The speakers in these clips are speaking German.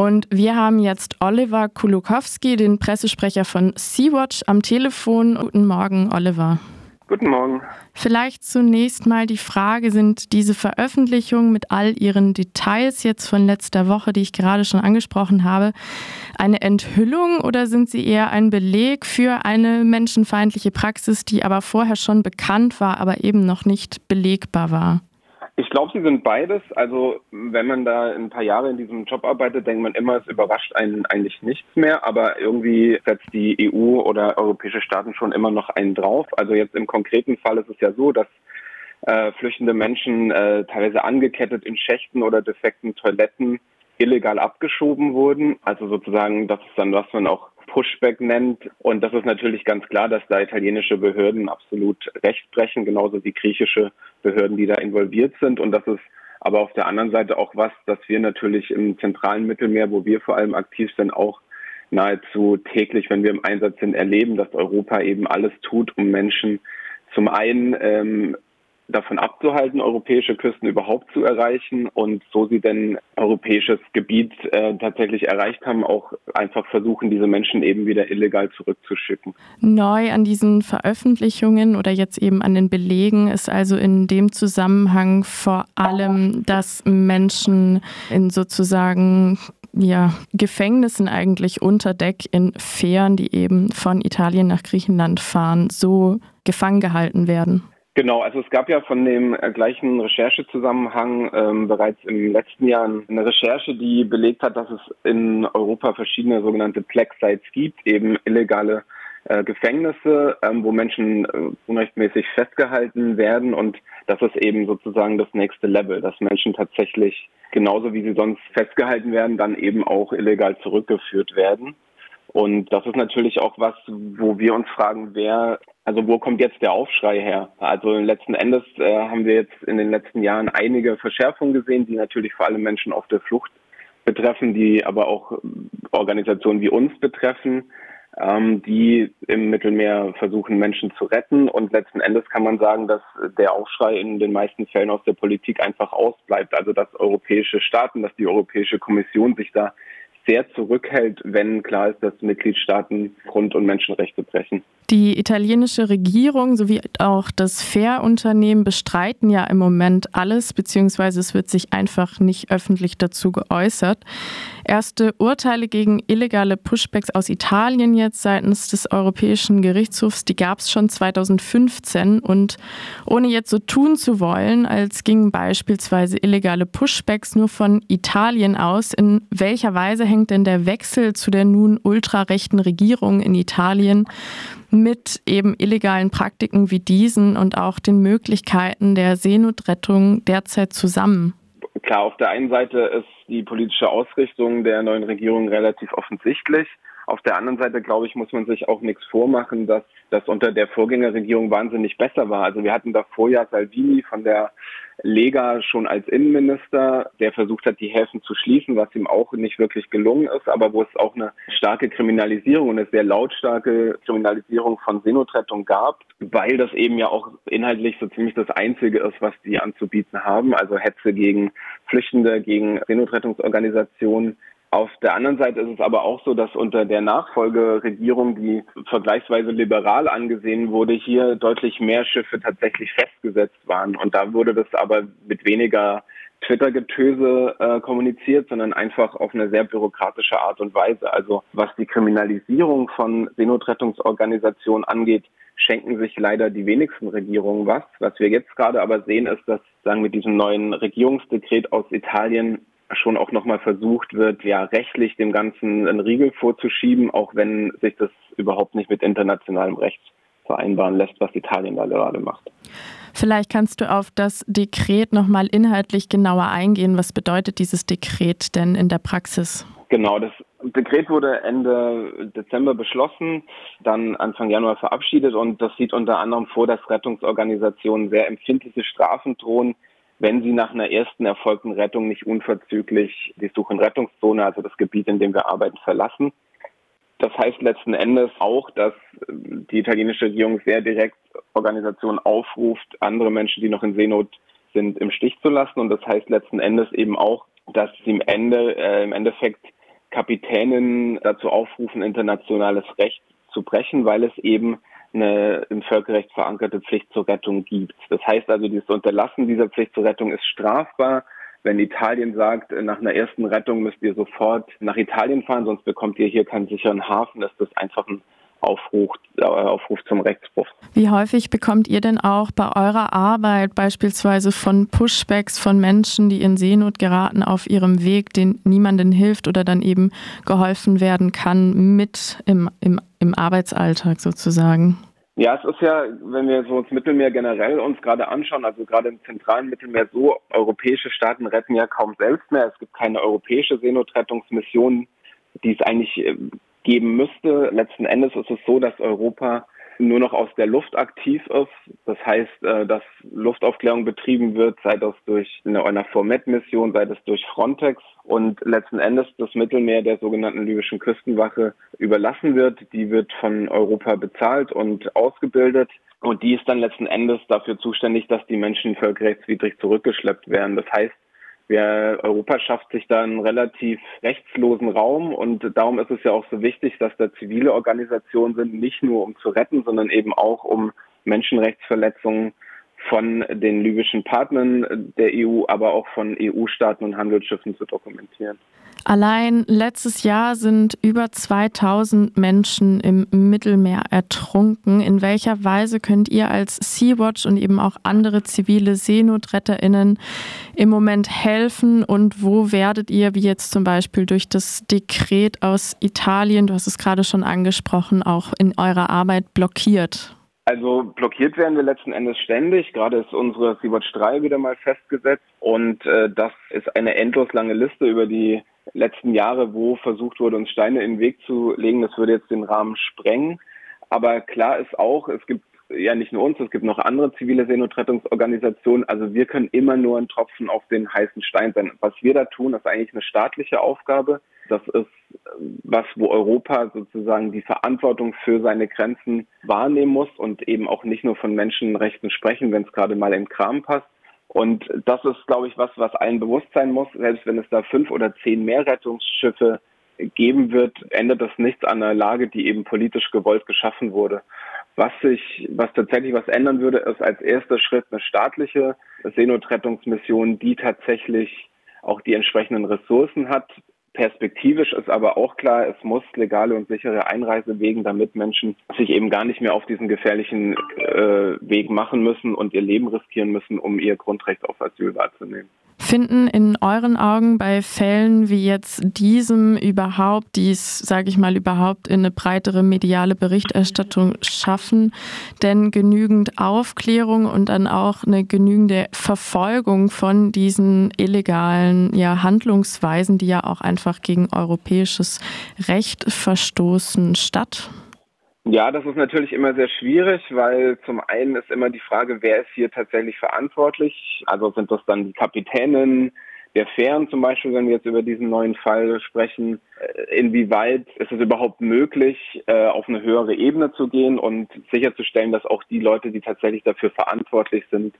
Und wir haben jetzt Oliver Kulukowski, den Pressesprecher von Sea-Watch, am Telefon. Guten Morgen, Oliver. Guten Morgen. Vielleicht zunächst mal die Frage, sind diese Veröffentlichungen mit all ihren Details jetzt von letzter Woche, die ich gerade schon angesprochen habe, eine Enthüllung oder sind sie eher ein Beleg für eine menschenfeindliche Praxis, die aber vorher schon bekannt war, aber eben noch nicht belegbar war? Ich glaube, sie sind beides. Also wenn man da ein paar Jahre in diesem Job arbeitet, denkt man immer, es überrascht einen eigentlich nichts mehr. Aber irgendwie setzt die EU oder europäische Staaten schon immer noch einen drauf. Also jetzt im konkreten Fall ist es ja so, dass äh, flüchtende Menschen äh, teilweise angekettet in Schächten oder defekten Toiletten illegal abgeschoben wurden. Also sozusagen, das ist dann, was man auch Pushback nennt. Und das ist natürlich ganz klar, dass da italienische Behörden absolut Recht brechen, genauso wie griechische Behörden, die da involviert sind. Und das ist aber auf der anderen Seite auch was, dass wir natürlich im zentralen Mittelmeer, wo wir vor allem aktiv sind, auch nahezu täglich, wenn wir im Einsatz sind, erleben, dass Europa eben alles tut, um Menschen zum einen ähm, davon abzuhalten, europäische Küsten überhaupt zu erreichen und so sie denn europäisches Gebiet äh, tatsächlich erreicht haben, auch einfach versuchen, diese Menschen eben wieder illegal zurückzuschicken. Neu an diesen Veröffentlichungen oder jetzt eben an den Belegen ist also in dem Zusammenhang vor allem, dass Menschen in sozusagen ja, Gefängnissen eigentlich unter Deck in Fähren, die eben von Italien nach Griechenland fahren, so gefangen gehalten werden. Genau, also es gab ja von dem äh, gleichen Recherchezusammenhang ähm, bereits im letzten Jahr eine Recherche, die belegt hat, dass es in Europa verschiedene sogenannte Plague Sites gibt, eben illegale äh, Gefängnisse, ähm, wo Menschen äh, unrechtmäßig festgehalten werden und das ist eben sozusagen das nächste Level, dass Menschen tatsächlich genauso wie sie sonst festgehalten werden, dann eben auch illegal zurückgeführt werden. Und das ist natürlich auch was, wo wir uns fragen, wer, also wo kommt jetzt der Aufschrei her? Also letzten Endes äh, haben wir jetzt in den letzten Jahren einige Verschärfungen gesehen, die natürlich vor allem Menschen auf der Flucht betreffen, die aber auch Organisationen wie uns betreffen, ähm, die im Mittelmeer versuchen, Menschen zu retten. Und letzten Endes kann man sagen, dass der Aufschrei in den meisten Fällen aus der Politik einfach ausbleibt. Also dass europäische Staaten, dass die Europäische Kommission sich da sehr zurückhält, wenn klar ist, dass Mitgliedstaaten Grund- und Menschenrechte brechen. Die italienische Regierung sowie auch das Fair-Unternehmen bestreiten ja im Moment alles, beziehungsweise es wird sich einfach nicht öffentlich dazu geäußert. Erste Urteile gegen illegale Pushbacks aus Italien jetzt seitens des Europäischen Gerichtshofs, die gab es schon 2015 und ohne jetzt so tun zu wollen, als gingen beispielsweise illegale Pushbacks nur von Italien aus, in welcher Weise hängt denn der Wechsel zu der nun ultrarechten Regierung in Italien mit eben illegalen Praktiken wie diesen und auch den Möglichkeiten der Seenotrettung derzeit zusammen? Klar, auf der einen Seite ist die politische Ausrichtung der neuen Regierung relativ offensichtlich. Auf der anderen Seite, glaube ich, muss man sich auch nichts vormachen, dass das unter der Vorgängerregierung wahnsinnig besser war. Also wir hatten davor ja Salvini von der Lega schon als Innenminister, der versucht hat, die Häfen zu schließen, was ihm auch nicht wirklich gelungen ist, aber wo es auch eine starke Kriminalisierung, eine sehr lautstarke Kriminalisierung von Seenotrettung gab, weil das eben ja auch inhaltlich so ziemlich das Einzige ist, was die anzubieten haben, also Hetze gegen Flüchtende, gegen Seenotrettungsorganisationen. Auf der anderen Seite ist es aber auch so, dass unter der Nachfolgeregierung, die vergleichsweise liberal angesehen wurde, hier deutlich mehr Schiffe tatsächlich festgesetzt waren. Und da wurde das aber mit weniger Twitter-Getöse äh, kommuniziert, sondern einfach auf eine sehr bürokratische Art und Weise. Also was die Kriminalisierung von Seenotrettungsorganisationen angeht, schenken sich leider die wenigsten Regierungen was. Was wir jetzt gerade aber sehen, ist, dass sagen mit diesem neuen Regierungsdekret aus Italien schon auch nochmal versucht wird, ja rechtlich dem Ganzen einen Riegel vorzuschieben, auch wenn sich das überhaupt nicht mit internationalem Recht vereinbaren lässt, was Italien da gerade macht. Vielleicht kannst du auf das Dekret nochmal inhaltlich genauer eingehen. Was bedeutet dieses Dekret denn in der Praxis? Genau, das Dekret wurde Ende Dezember beschlossen, dann Anfang Januar verabschiedet und das sieht unter anderem vor, dass Rettungsorganisationen sehr empfindliche Strafen drohen, wenn sie nach einer ersten erfolgten Rettung nicht unverzüglich die Such- und Rettungszone, also das Gebiet, in dem wir arbeiten, verlassen. Das heißt letzten Endes auch, dass die italienische Regierung sehr direkt Organisationen aufruft, andere Menschen, die noch in Seenot sind, im Stich zu lassen. Und das heißt letzten Endes eben auch, dass sie im, Ende, äh, im Endeffekt Kapitänen dazu aufrufen, internationales Recht zu brechen, weil es eben eine im Völkerrecht verankerte Pflicht zur Rettung gibt. Das heißt also, dieses Unterlassen dieser Pflicht zur Rettung ist strafbar. Wenn Italien sagt, nach einer ersten Rettung müsst ihr sofort nach Italien fahren, sonst bekommt ihr hier keinen sicheren Hafen, ist das einfach ein Aufruf, äh, Aufruf zum Rechtsbruch. Wie häufig bekommt ihr denn auch bei eurer Arbeit beispielsweise von Pushbacks von Menschen, die in Seenot geraten, auf ihrem Weg, denen niemandem hilft oder dann eben geholfen werden kann, mit im, im, im Arbeitsalltag sozusagen? Ja, es ist ja, wenn wir so das Mittelmeer generell uns gerade anschauen, also gerade im zentralen Mittelmeer so, europäische Staaten retten ja kaum selbst mehr. Es gibt keine europäische Seenotrettungsmission, die es eigentlich äh, geben müsste. Letzten Endes ist es so, dass Europa nur noch aus der Luft aktiv ist. Das heißt, äh, dass Luftaufklärung betrieben wird, sei das durch eine EUNAVFOR-Med-Mission, sei das durch Frontex und letzten Endes das Mittelmeer der sogenannten libyschen Küstenwache überlassen wird. Die wird von Europa bezahlt und ausgebildet. Und die ist dann letzten Endes dafür zuständig, dass die Menschen völkerrechtswidrig zurückgeschleppt werden. Das heißt, wir, Europa schafft sich da einen relativ rechtslosen Raum und darum ist es ja auch so wichtig, dass da zivile Organisationen sind, nicht nur um zu retten, sondern eben auch um Menschenrechtsverletzungen von den libyschen Partnern der EU, aber auch von EU-Staaten und Handelsschiffen zu dokumentieren. Allein letztes Jahr sind über 2000 Menschen im Mittelmeer ertrunken. In welcher Weise könnt ihr als Sea-Watch und eben auch andere zivile SeenotretterInnen im Moment helfen und wo werdet ihr, wie jetzt zum Beispiel durch das Dekret aus Italien, du hast es gerade schon angesprochen, auch in eurer Arbeit blockiert? Also blockiert werden wir letzten Endes ständig. Gerade ist unsere Sea-Watch 3 wieder mal festgesetzt und äh, das ist eine endlos lange Liste über die letzten Jahre, wo versucht wurde, uns Steine in den Weg zu legen. Das würde jetzt den Rahmen sprengen. Aber klar ist auch, es gibt ja nicht nur uns, es gibt noch andere zivile Seenotrettungsorganisationen. Also wir können immer nur ein Tropfen auf den heißen Stein sein. Was wir da tun, ist eigentlich eine staatliche Aufgabe. Das ist was, wo Europa sozusagen die Verantwortung für seine Grenzen wahrnehmen muss und eben auch nicht nur von Menschenrechten sprechen, wenn es gerade mal in Kram passt. Und das ist, glaube ich, was, was allen bewusst sein muss. Selbst wenn es da fünf oder zehn mehr Rettungsschiffe geben wird, ändert das nichts an der Lage, die eben politisch gewollt geschaffen wurde. Was sich, was tatsächlich was ändern würde, ist als erster Schritt eine staatliche Seenotrettungsmission, die tatsächlich auch die entsprechenden Ressourcen hat, Perspektivisch ist aber auch klar, es muss legale und sichere Einreisewegen, damit Menschen sich eben gar nicht mehr auf diesen gefährlichen äh, Weg machen müssen und ihr Leben riskieren müssen, um ihr Grundrecht auf Asyl wahrzunehmen. Finden in euren Augen bei Fällen wie jetzt diesem überhaupt, dies, sage ich mal, überhaupt in eine breitere mediale Berichterstattung schaffen, denn genügend Aufklärung und dann auch eine genügende Verfolgung von diesen illegalen ja, Handlungsweisen, die ja auch einfach gegen europäisches Recht verstoßen, statt? Ja, das ist natürlich immer sehr schwierig, weil zum einen ist immer die Frage, wer ist hier tatsächlich verantwortlich? Also sind das dann die Kapitänen der Fähren zum Beispiel, wenn wir jetzt über diesen neuen Fall sprechen? Äh, inwieweit ist es überhaupt möglich, äh, auf eine höhere Ebene zu gehen und sicherzustellen, dass auch die Leute, die tatsächlich dafür verantwortlich sind,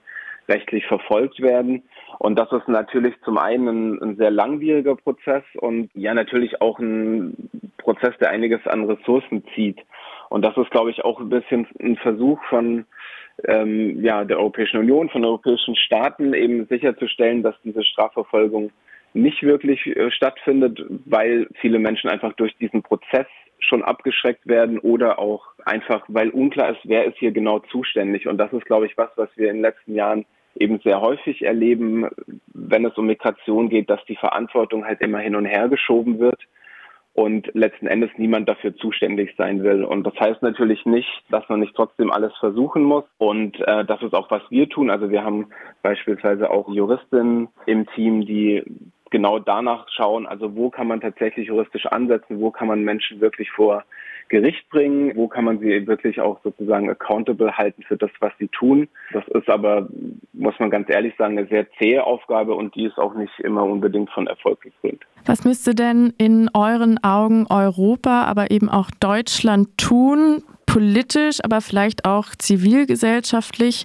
rechtlich verfolgt werden. Und das ist natürlich zum einen ein, ein, sehr langwieriger Prozess und ja natürlich auch ein Prozess, der einiges an Ressourcen zieht. Und das ist, glaube ich, auch ein bisschen ein Versuch von ähm, ja, der Europäischen Union, von europäischen Staaten eben sicherzustellen, dass diese Strafverfolgung nicht wirklich äh, stattfindet, weil viele Menschen einfach durch diesen Prozess schon abgeschreckt werden oder auch einfach, weil unklar ist, wer ist hier genau zuständig. Und das ist, glaube ich, was, was wir in den letzten Jahren eben sehr häufig erleben, wenn es um Migration geht, dass die Verantwortung halt immer hin und her geschoben wird und letzten Endes niemand dafür zuständig sein will. Und das heißt natürlich nicht, dass man nicht trotzdem alles versuchen muss. Und äh, das ist auch, was wir tun. Also wir haben beispielsweise auch Juristinnen im Team, die genau danach schauen, also wo kann man tatsächlich juristisch ansetzen, wo kann man Menschen wirklich vor Gericht bringen, wo kann man sie wirklich auch sozusagen accountable halten für das, was sie tun. Das ist aber, muss man ganz ehrlich sagen, eine sehr zähe Aufgabe und die ist auch nicht immer unbedingt von Erfolg gekrönt. Was müsste denn in euren Augen Europa, aber eben auch Deutschland tun, politisch, aber vielleicht auch zivilgesellschaftlich,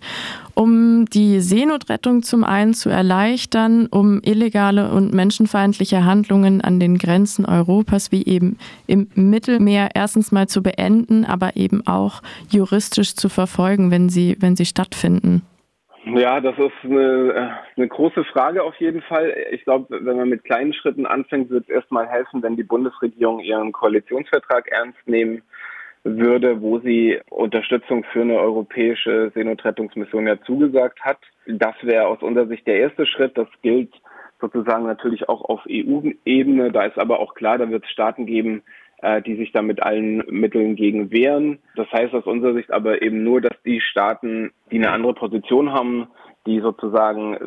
um die Seenotrettung zum einen zu erleichtern, um illegale und menschenfeindliche Handlungen an den Grenzen Europas wie eben im Mittelmeer erstens mal zu beenden, aber eben auch juristisch zu verfolgen, wenn sie, wenn sie stattfinden? Ja, das ist eine, eine große Frage auf jeden Fall. Ich glaube, wenn man mit kleinen Schritten anfängt, wird es erstmal helfen, wenn die Bundesregierung ihren Koalitionsvertrag ernst nehmen würde, wo sie Unterstützung für eine europäische Seenotrettungsmission ja zugesagt hat. Das wäre aus unserer Sicht der erste Schritt. Das gilt sozusagen natürlich auch auf EU-Ebene. Da ist aber auch klar, da wird es Staaten geben, äh, die sich da mit allen Mitteln gegen wehren. Das heißt aus unserer Sicht aber eben nur, dass die Staaten, die eine andere Position haben, die sozusagen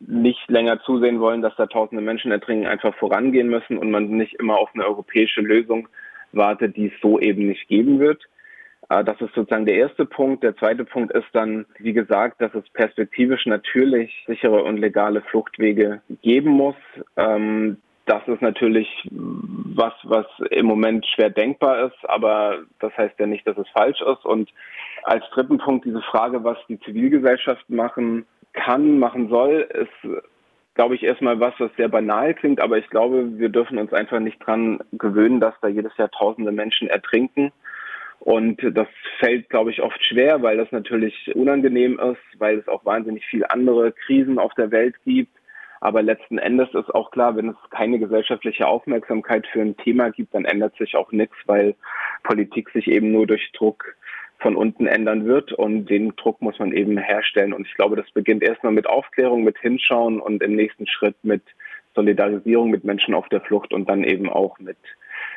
nicht länger zusehen wollen, dass da tausende Menschen ertrinken, einfach vorangehen müssen und man nicht immer auf eine europäische Lösung warte, die es so eben nicht geben wird. Äh, das ist sozusagen der erste Punkt. Der zweite Punkt ist dann, wie gesagt, dass es perspektivisch natürlich sichere und legale Fluchtwege geben muss. Ähm, das ist natürlich was, was im Moment schwer denkbar ist, aber das heißt ja nicht, dass es falsch ist. Und als dritten Punkt diese Frage, was die Zivilgesellschaft machen kann, machen soll, ist glaube ich, erstmal was, was sehr banal klingt, aber ich glaube, wir dürfen uns einfach nicht dran gewöhnen, dass da jedes Jahr tausende Menschen ertrinken. Und das fällt, glaube ich, oft schwer, weil das natürlich unangenehm ist, weil es auch wahnsinnig viele andere Krisen auf der Welt gibt. Aber letzten Endes ist auch klar, wenn es keine gesellschaftliche Aufmerksamkeit für ein Thema gibt, dann ändert sich auch nichts, weil Politik sich eben nur durch Druck von unten ändern wird und den Druck muss man eben herstellen. Und ich glaube, das beginnt erstmal mit Aufklärung, mit Hinschauen und im nächsten Schritt mit Solidarisierung mit Menschen auf der Flucht und dann eben auch mit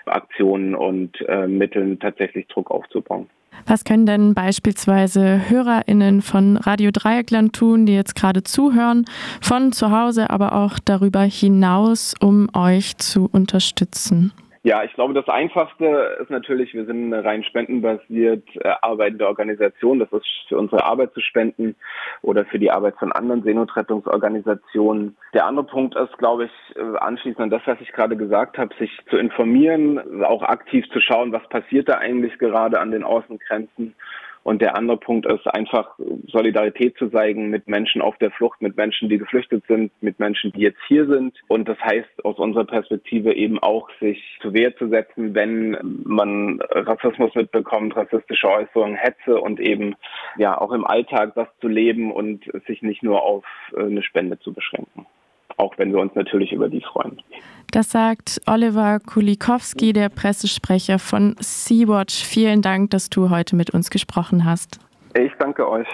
Aktionen und äh, Mitteln tatsächlich Druck aufzubauen. Was können denn beispielsweise HörerInnen von Radio Dreieckland tun, die jetzt gerade zuhören, von zu Hause, aber auch darüber hinaus, um euch zu unterstützen? Ja, ich glaube, das Einfachste ist natürlich, wir sind eine rein spendenbasiert äh, arbeitende Organisation. Das ist für unsere Arbeit zu spenden oder für die Arbeit von anderen Seenotrettungsorganisationen. Der andere Punkt ist, glaube ich, äh, anschließend an das, was ich gerade gesagt habe, sich zu informieren, auch aktiv zu schauen, was passiert da eigentlich gerade an den Außengrenzen und der andere Punkt ist einfach Solidarität zu zeigen mit Menschen auf der Flucht, mit Menschen, die geflüchtet sind, mit Menschen, die jetzt hier sind. Und das heißt aus unserer Perspektive eben auch, sich zu Wehr zu setzen, wenn man Rassismus mitbekommt, rassistische Äußerungen, Hetze und eben ja auch im Alltag das zu leben und sich nicht nur auf äh, eine Spende zu beschränken auch wenn wir uns natürlich über die freuen. Das sagt Oliver Kulikowski, der Pressesprecher von Sea-Watch. Vielen Dank, dass du heute mit uns gesprochen hast. Ich danke euch.